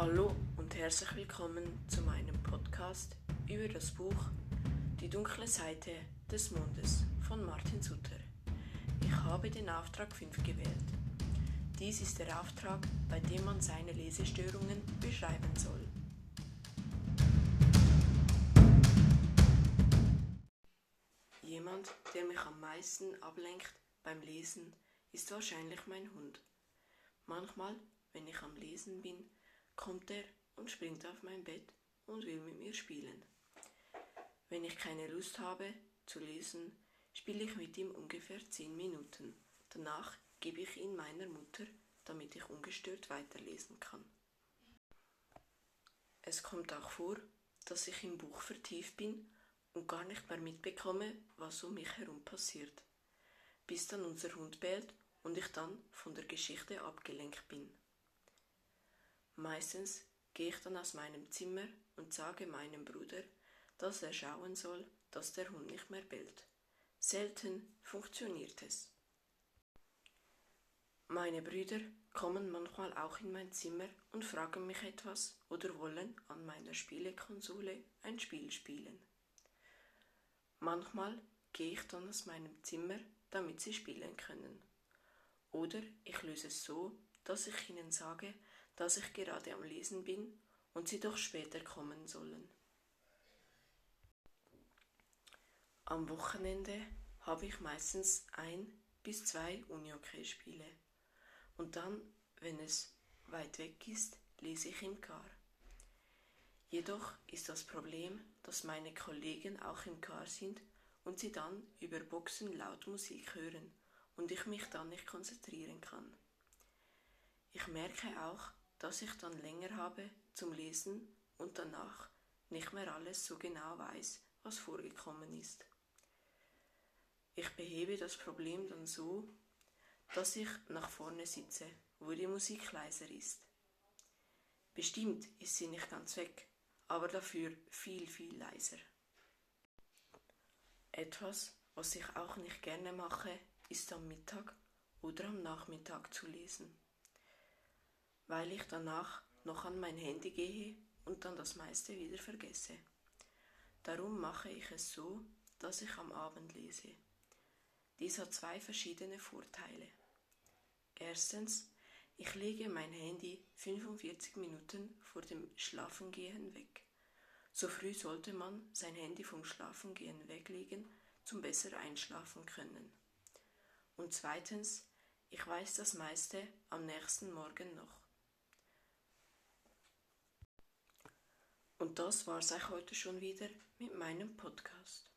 Hallo und herzlich willkommen zu meinem Podcast über das Buch Die dunkle Seite des Mondes von Martin Sutter. Ich habe den Auftrag 5 gewählt. Dies ist der Auftrag, bei dem man seine Lesestörungen beschreiben soll. Jemand, der mich am meisten ablenkt beim Lesen, ist wahrscheinlich mein Hund. Manchmal, wenn ich am Lesen bin, kommt er und springt auf mein Bett und will mit mir spielen. Wenn ich keine Lust habe zu lesen, spiele ich mit ihm ungefähr zehn Minuten. Danach gebe ich ihn meiner Mutter, damit ich ungestört weiterlesen kann. Es kommt auch vor, dass ich im Buch vertieft bin und gar nicht mehr mitbekomme, was um mich herum passiert, bis dann unser Hund bellt und ich dann von der Geschichte abgelenkt bin. Meistens gehe ich dann aus meinem Zimmer und sage meinem Bruder, dass er schauen soll, dass der Hund nicht mehr bellt. Selten funktioniert es. Meine Brüder kommen manchmal auch in mein Zimmer und fragen mich etwas oder wollen an meiner Spielekonsole ein Spiel spielen. Manchmal gehe ich dann aus meinem Zimmer, damit sie spielen können. Oder ich löse es so, dass ich ihnen sage, dass ich gerade am Lesen bin und sie doch später kommen sollen. Am Wochenende habe ich meistens ein bis zwei Unihockey-Spiele und dann, wenn es weit weg ist, lese ich im Car. Jedoch ist das Problem, dass meine Kollegen auch im Car sind und sie dann über Boxen laut Musik hören und ich mich dann nicht konzentrieren kann. Ich merke auch, dass ich dann länger habe zum Lesen und danach nicht mehr alles so genau weiß, was vorgekommen ist. Ich behebe das Problem dann so, dass ich nach vorne sitze, wo die Musik leiser ist. Bestimmt ist sie nicht ganz weg, aber dafür viel, viel leiser. Etwas, was ich auch nicht gerne mache, ist am Mittag oder am Nachmittag zu lesen weil ich danach noch an mein Handy gehe und dann das meiste wieder vergesse. Darum mache ich es so, dass ich am Abend lese. Dies hat zwei verschiedene Vorteile. Erstens, ich lege mein Handy 45 Minuten vor dem Schlafengehen weg. So früh sollte man sein Handy vom Schlafengehen weglegen, zum besser einschlafen können. Und zweitens, ich weiß das meiste am nächsten Morgen noch. Und das war's auch heute schon wieder mit meinem Podcast.